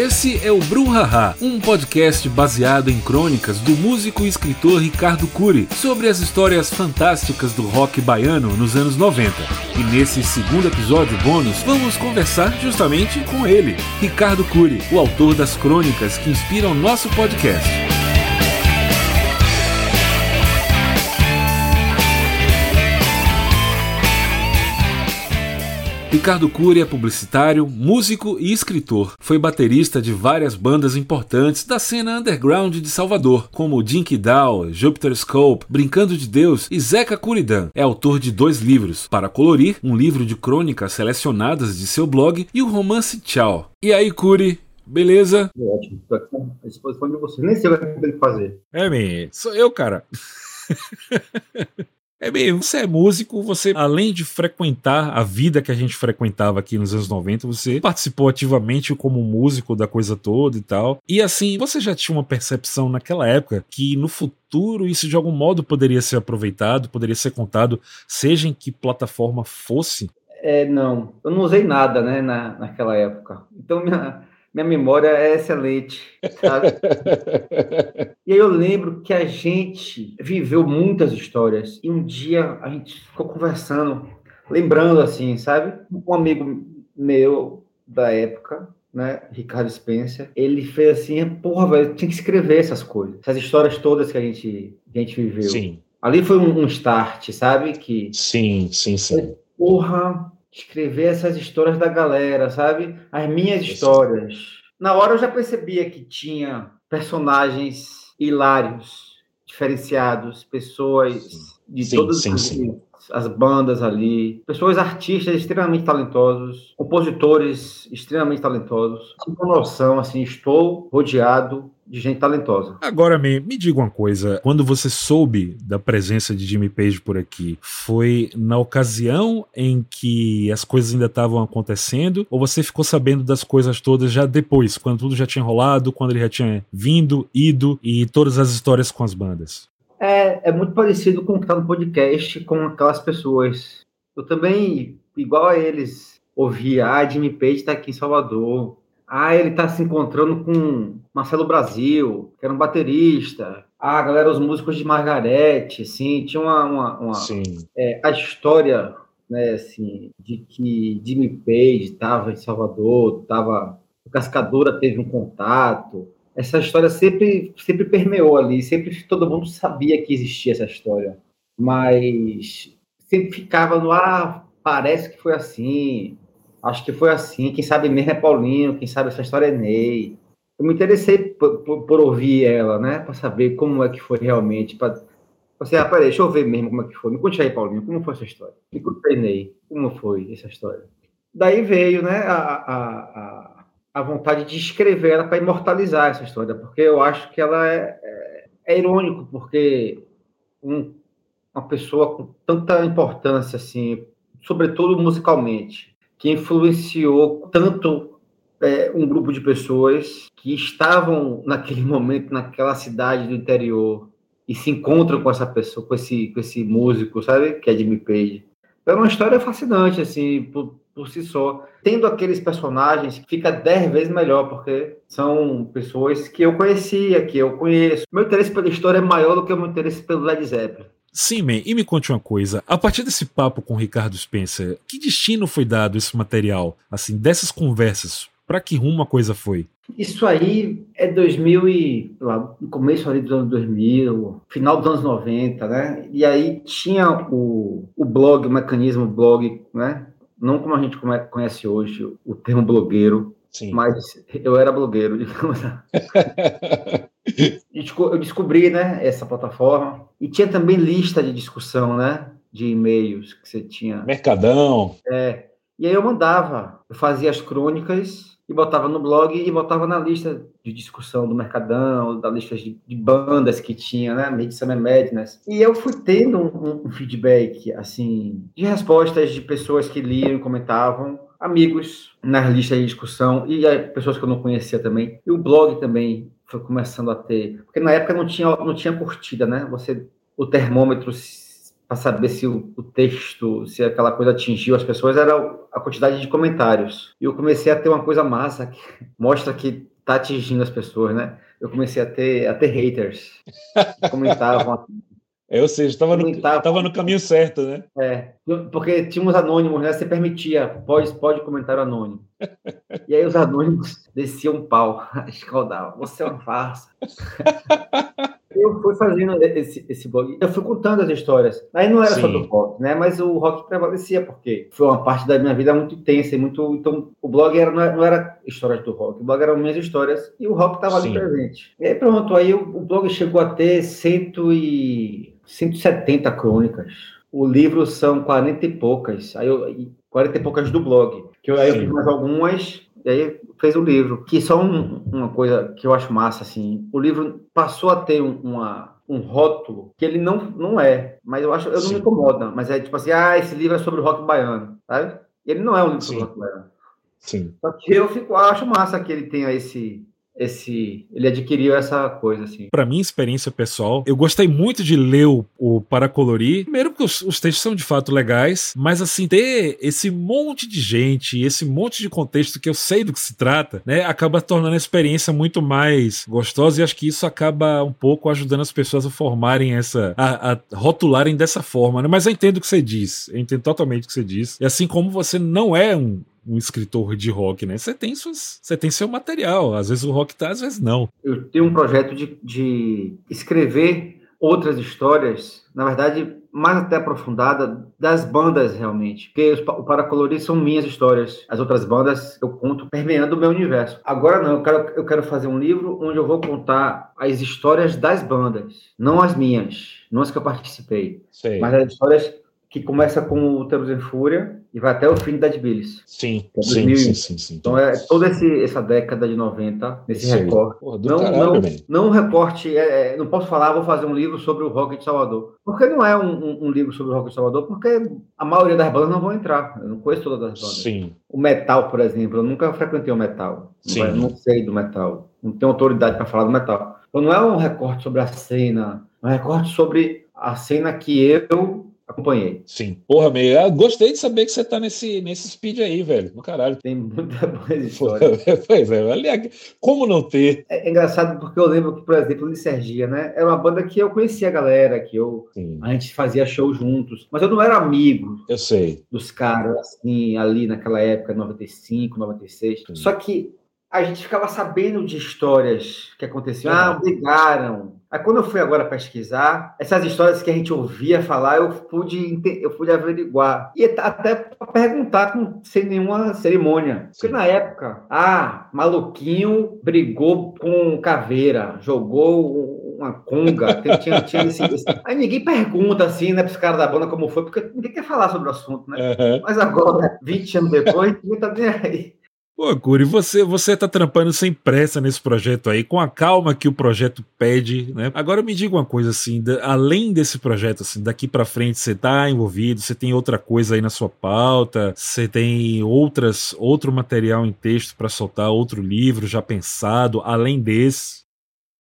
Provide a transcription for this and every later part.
Esse é o Brum um podcast baseado em crônicas do músico e escritor Ricardo Cury sobre as histórias fantásticas do rock baiano nos anos 90. E nesse segundo episódio bônus, vamos conversar justamente com ele, Ricardo Cury, o autor das crônicas que inspiram nosso podcast. Ricardo Cury é publicitário, músico e escritor. Foi baterista de várias bandas importantes da cena underground de Salvador, como Dinky Dow, Jupiter Scope, Brincando de Deus e Zeca Curidan. É autor de dois livros, Para Colorir, um livro de crônicas selecionadas de seu blog, e o romance Tchau. E aí, Cury, Beleza? Ótimo. Estou à disposição de você. Nem sei o que tem que fazer. É, me sou eu, cara. É bem, você é músico, você, além de frequentar a vida que a gente frequentava aqui nos anos 90, você participou ativamente como músico da coisa toda e tal. E assim, você já tinha uma percepção naquela época que no futuro isso de algum modo poderia ser aproveitado, poderia ser contado, seja em que plataforma fosse? É, não. Eu não usei nada, né, na, naquela época. Então, minha, minha memória é excelente, sabe? e aí eu lembro que a gente viveu muitas histórias e um dia a gente ficou conversando, lembrando assim, sabe? Um amigo meu da época, né, Ricardo Spencer, ele fez assim, porra, velho, tinha que escrever essas coisas, essas histórias todas que a gente, que a gente viveu. Sim. Ali foi um, um start, sabe? Que sim, sim, sim. Porra, escrever essas histórias da galera, sabe? As minhas histórias. Na hora eu já percebia que tinha personagens hilários, diferenciados, pessoas de sim, todas sim, sim. As bandas ali, pessoas artistas extremamente talentosos, compositores extremamente talentosos. Com noção, assim, estou rodeado de gente talentosa. Agora, me, me diga uma coisa: quando você soube da presença de Jimmy Page por aqui, foi na ocasião em que as coisas ainda estavam acontecendo, ou você ficou sabendo das coisas todas já depois, quando tudo já tinha rolado, quando ele já tinha vindo, ido e todas as histórias com as bandas? É, é muito parecido com o que está no podcast com aquelas pessoas. Eu também, igual a eles, ouvia, ah, Jimmy Page está aqui em Salvador, ah, ele está se encontrando com Marcelo Brasil, que era um baterista. Ah, galera, os músicos de Margarete, assim, tinha uma, uma, uma é, a história, né, assim, de que Jimmy Page estava em Salvador, estava, o Cascadura teve um contato. Essa história sempre, sempre permeou ali, sempre todo mundo sabia que existia essa história, mas sempre ficava no ah, parece que foi assim, Acho que foi assim. Quem sabe mesmo é Paulinho, quem sabe essa história é Ney. Eu me interessei por, por, por ouvir ela, né? Para saber como é que foi realmente. Pra... Você, ah, peraí, deixa eu ver mesmo como é que foi. Me conte aí, Paulinho, como foi essa história? Me conte aí, Ney, como foi essa história? Daí veio, né, a, a, a vontade de escrever ela para imortalizar essa história, porque eu acho que ela é, é, é irônico, porque um, uma pessoa com tanta importância, assim, sobretudo musicalmente, que influenciou tanto é, um grupo de pessoas que estavam naquele momento naquela cidade do interior e se encontram com essa pessoa, com esse, com esse músico, sabe? Que é Jimmy Page. É uma história fascinante, assim, por, por si só. Tendo aqueles personagens, fica dez vezes melhor, porque são pessoas que eu conhecia, que eu conheço. Meu interesse pela história é maior do que o meu interesse pelo Led Zeppelin. Sim, man, e me conte uma coisa. A partir desse papo com o Ricardo Spencer, que destino foi dado esse material? Assim, dessas conversas, para que rumo a coisa foi? Isso aí é 2000 e lá, no começo ali dos anos 2000, final dos anos 90, né? E aí tinha o, o blog, o mecanismo blog, né? Não como a gente conhece hoje o termo blogueiro, Sim. mas eu era blogueiro, digamos. eu descobri, né, essa plataforma e tinha também lista de discussão, né, de e-mails que você tinha. Mercadão. É. E aí eu mandava, eu fazia as crônicas e botava no blog e botava na lista de discussão do Mercadão, da lista de, de bandas que tinha, né, Medicine Madness. E eu fui tendo um, um feedback, assim, de respostas de pessoas que liam e comentavam, amigos nas listas de discussão e pessoas que eu não conhecia também. E o blog também foi começando a ter, porque na época não tinha não tinha curtida, né? Você o termômetro para saber se o, o, texto, se aquela coisa atingiu as pessoas era a quantidade de comentários. E eu comecei a ter uma coisa massa que mostra que tá atingindo as pessoas, né? Eu comecei a ter, a ter haters. Comentavam. É, ou seja, estava no, tava no caminho certo, né? É, porque tinha uns anônimos, né? Você permitia, pode, pode comentário anônimo. E aí os anônimos desciam um pau, escaldavam. Você é uma farsa. Eu fui fazendo esse, esse blog, eu fui contando as histórias. Aí não era Sim. só do rock, né? Mas o rock prevalecia, porque foi uma parte da minha vida muito intensa e muito. Então, o blog era, não, era, não era histórias do rock, o blog eram minhas histórias e o rock estava ali presente. E aí pronto, aí o, o blog chegou a ter cento e, 170 crônicas. O livro são 40 e poucas. Aí eu, 40 e poucas do blog. Que eu, aí eu fiz mais algumas e aí fez o livro. Que só um, uma coisa que eu acho massa, assim, o livro passou a ter um, uma, um rótulo que ele não, não é, mas eu acho, eu não me incomoda, mas é tipo assim, ah, esse livro é sobre o rock baiano, sabe? Ele não é um livro Sim. sobre o rock baiano. Sim. Só que eu fico, acho massa que ele tenha esse, esse ele adquiriu essa coisa assim. Para mim, experiência pessoal, eu gostei muito de ler o, o para colorir. Primeiro porque os, os, textos são de fato legais, mas assim ter esse monte de gente, esse monte de contexto que eu sei do que se trata, né, acaba tornando a experiência muito mais gostosa e acho que isso acaba um pouco ajudando as pessoas a formarem essa a, a rotularem dessa forma, né? Mas eu entendo o que você diz, eu entendo totalmente o que você diz. E assim como você não é um um escritor de rock, né? Você tem suas, você tem seu material. Às vezes o rock tá, às vezes não. Eu tenho um projeto de, de escrever outras histórias, na verdade, mais até aprofundada, das bandas realmente. Porque os, o Paracolorir são minhas histórias. As outras bandas eu conto permeando o meu universo. Agora não, eu quero, eu quero fazer um livro onde eu vou contar as histórias das bandas, não as minhas, não as que eu participei, Sei. mas as histórias que começa com o Teros em Fúria e vai até o fim da Billis. Sim, é sim, sim, sim, sim, Então é toda esse, essa década de 90, nesse sim. recorte. Porra, não, caralho, não, não um recorte, é, é, não posso falar, vou fazer um livro sobre o rock de Salvador. Porque não é um, um, um, livro sobre o rock de Salvador, porque a maioria das bandas não vão entrar. Eu não conheço todas as bandas. Sim. O metal, por exemplo, eu nunca frequentei o metal. Sim. Não, não sei do metal. Não tenho autoridade para falar do metal. Então não é um recorte sobre a cena, é um recorte sobre a cena que eu acompanhei. Sim. Porra, meio. Eu gostei de saber que você tá nesse, nesse speed aí, velho. No caralho. Tem muita boa história. pois é, aliás, como não ter? É, é, engraçado porque eu lembro que, por exemplo, de Sergia, né? Era uma banda que eu conhecia a galera, que eu Sim. a gente fazia show juntos, mas eu não era amigo. Eu sei. Dos caras, assim, ali naquela época, 95, 96. Sim. Só que a gente ficava sabendo de histórias que aconteciam. Ah, brigaram. Aí quando eu fui agora pesquisar, essas histórias que a gente ouvia falar, eu pude, eu pude averiguar. E até perguntar com, sem nenhuma cerimônia. Sim. Porque na época, ah, maluquinho brigou com caveira, jogou uma conga, tinha, tinha esse, esse... Aí ninguém pergunta assim, né, para os caras da banda como foi, porque ninguém quer falar sobre o assunto, né? Uhum. Mas agora, 20 anos depois, ninguém tá nem aí. Pô, Curi, você, você tá trampando sem pressa nesse projeto aí, com a calma que o projeto pede, né? Agora me diga uma coisa assim, da, além desse projeto, assim, daqui para frente você tá envolvido, você tem outra coisa aí na sua pauta, você tem outras, outro material em texto para soltar, outro livro já pensado, além desse?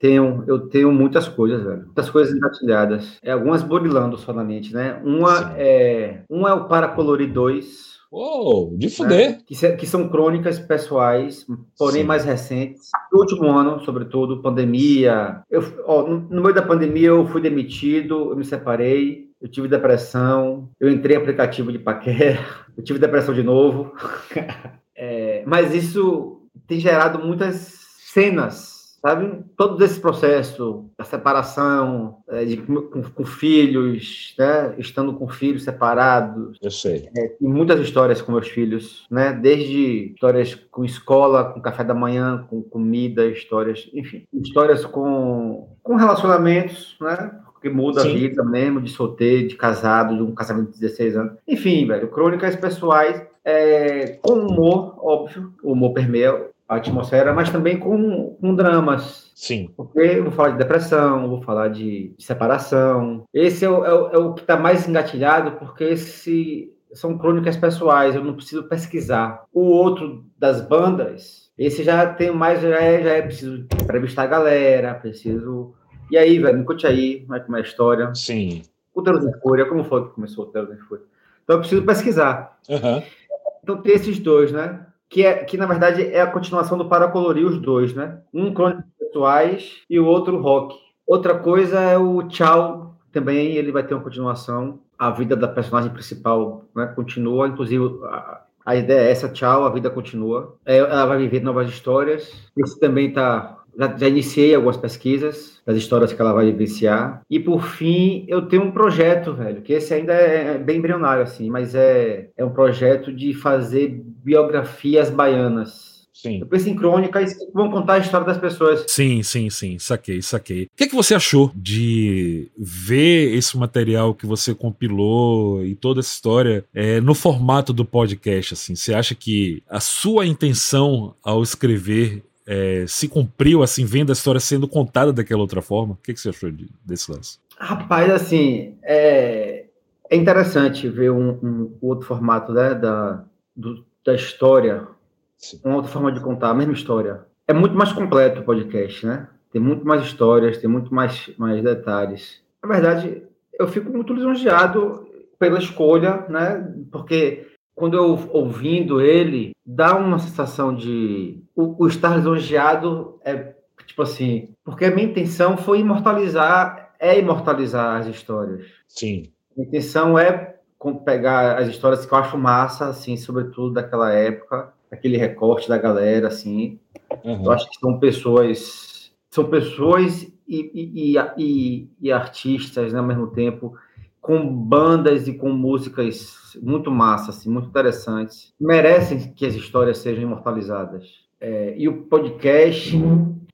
Tenho, eu tenho muitas coisas, velho. Muitas coisas engatilhadas. É, algumas burilando solamente, né? Uma é, um é o Para Colorir 2, Oh, de fuder. Né? Que, que, são crônicas pessoais, porém Sim. mais recentes. No último ano, sobretudo, pandemia. Eu, ó, no, no meio da pandemia, eu fui demitido, eu me separei, eu tive depressão, eu entrei em aplicativo de paquera, eu tive depressão de novo. é, mas isso tem gerado muitas cenas sabe? Todo esse processo, a separação é, de, com, com, filhos, né? Estando com filhos separados. Eu sei. É, tem muitas histórias com meus filhos, né? Desde histórias com escola, com café da manhã, com comida, histórias, enfim, histórias com, com relacionamentos, né? que muda Sim. a vida mesmo, de solteiro, de casado, de um casamento de 16 anos. Enfim, velho, crônicas pessoais, é, com humor, óbvio, o humor permeia a atmosfera, mas também com, com dramas. Sim. Porque eu vou falar de depressão, vou falar de, de separação. Esse é o, é o, é o que está mais engatilhado, porque esse são crônicas pessoais, eu não preciso pesquisar. O outro das bandas, esse já tem mais, já é, já é preciso entrevistar a galera, preciso. E aí, velho, me conte aí como é, como é a história. Sim. O Telos em Fúria, como foi que começou o Telos em Fúria? Então eu preciso pesquisar. Uhum. Então tem esses dois, né? Que, é, que na verdade é a continuação do Para Colorir os dois, né? Um crônicas pessoais e o outro rock. Outra coisa é o Tchau, também ele vai ter uma continuação. A vida da personagem principal né, continua, inclusive a, a ideia é essa, tchau, a vida continua. É, ela vai viver novas histórias. Esse também está já, já, iniciei algumas pesquisas das histórias que ela vai vivenciar. E por fim, eu tenho um projeto, velho, que esse ainda é bem embrionário, assim, mas é, é um projeto de fazer biografias baianas. Sim. Eu penso em crônicas que vão contar a história das pessoas. Sim, sim, sim. Saquei, saquei. O que, é que você achou de ver esse material que você compilou e toda essa história é, no formato do podcast? Assim, você acha que a sua intenção ao escrever é, se cumpriu, assim, vendo a história sendo contada daquela outra forma? O que, que você achou de, desse lance? Rapaz, assim, é, é interessante ver um, um outro formato né, da, do, da história, Sim. uma outra forma de contar a mesma história. É muito mais completo o podcast, né? Tem muito mais histórias, tem muito mais, mais detalhes. Na verdade, eu fico muito lisonjeado pela escolha, né? Porque quando eu ouvindo ele, dá uma sensação de. O, o estar lisonjeado é tipo assim. Porque a minha intenção foi imortalizar, é imortalizar as histórias. Sim. A intenção é pegar as histórias que eu acho massa, assim, sobretudo daquela época, aquele recorte da galera, assim. Uhum. Eu acho que são pessoas. São pessoas e, e, e, e artistas né, ao mesmo tempo com bandas e com músicas muito massas, assim, muito interessantes. Merecem que as histórias sejam imortalizadas. É, e o podcast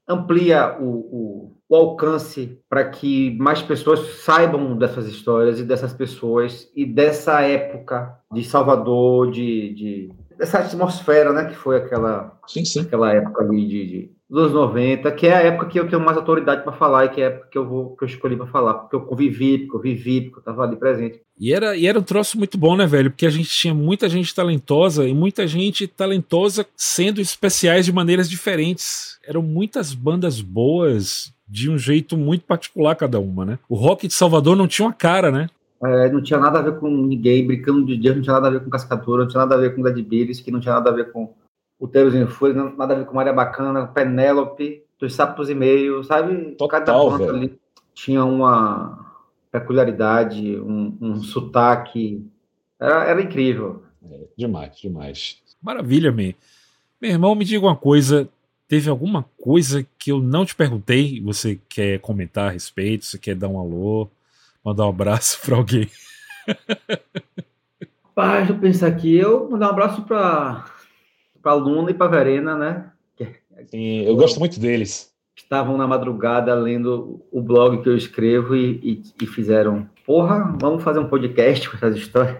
amplia o, o, o alcance para que mais pessoas saibam dessas histórias e dessas pessoas e dessa época de Salvador, de, de dessa atmosfera, né, que foi aquela, sim, sim. aquela época ali de, de dos 90, que é a época que eu tenho mais autoridade para falar e que é a época que eu vou que eu escolhi para falar, porque eu convivi, porque eu vivi, porque eu estava ali presente. E era, e era um troço muito bom, né, velho? Porque a gente tinha muita gente talentosa e muita gente talentosa sendo especiais de maneiras diferentes. Eram muitas bandas boas de um jeito muito particular cada uma, né? O rock de Salvador não tinha uma cara, né? É, não tinha nada a ver com ninguém, brincando de dia, não tinha nada a ver com Cascadura, não tinha nada a ver com Dead Beers, que não tinha nada a ver com o Teros em Fúria, nada a ver com Maria Bacana, Penélope, dos Sapos e Meio, sabe? Total, Cada ponto ali tinha uma peculiaridade, um, um sotaque. Era, era incrível. É, demais, demais. Maravilha, man. Meu irmão, me diga uma coisa. Teve alguma coisa que eu não te perguntei? Você quer comentar a respeito? Você quer dar um alô? Mandar um abraço para alguém? Paz, deixa eu pensar aqui. Eu mandar um abraço para para Luna e para Verena, né? Sim, eu gosto muito deles. Estavam na madrugada lendo o blog que eu escrevo e, e, e fizeram, porra, vamos fazer um podcast com essas histórias.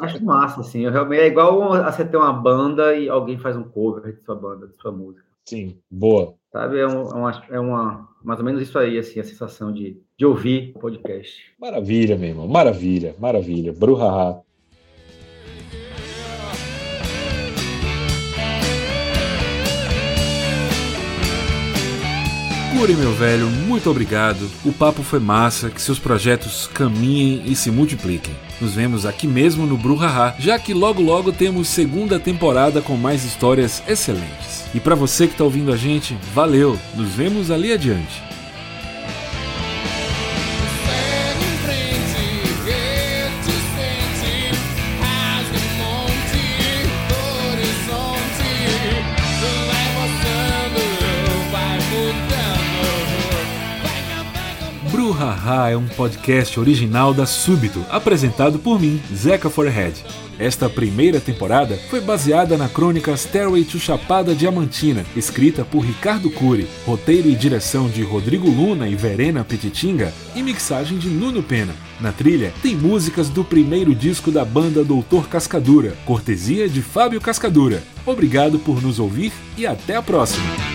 acho massa, assim. Eu realmente, é igual a você ter uma banda e alguém faz um cover de sua banda, de sua música. Sim, boa. Sabe, é, um, é, uma, é uma, mais ou menos isso aí, assim, a sensação de, de ouvir o podcast. Maravilha, meu irmão, maravilha, maravilha. Bruhaha. Cure, meu velho, muito obrigado. O papo foi massa, que seus projetos caminhem e se multipliquem. Nos vemos aqui mesmo no Bruhaha, já que logo logo temos segunda temporada com mais histórias excelentes. E para você que está ouvindo a gente, valeu. Nos vemos ali adiante. É um podcast original da Súbito, apresentado por mim, Zeca Forehead. Esta primeira temporada foi baseada na crônica Stairway to Chapada Diamantina, escrita por Ricardo Cury, roteiro e direção de Rodrigo Luna e Verena Petitinga e mixagem de Nuno Pena. Na trilha tem músicas do primeiro disco da banda Doutor Cascadura, cortesia de Fábio Cascadura. Obrigado por nos ouvir e até a próxima!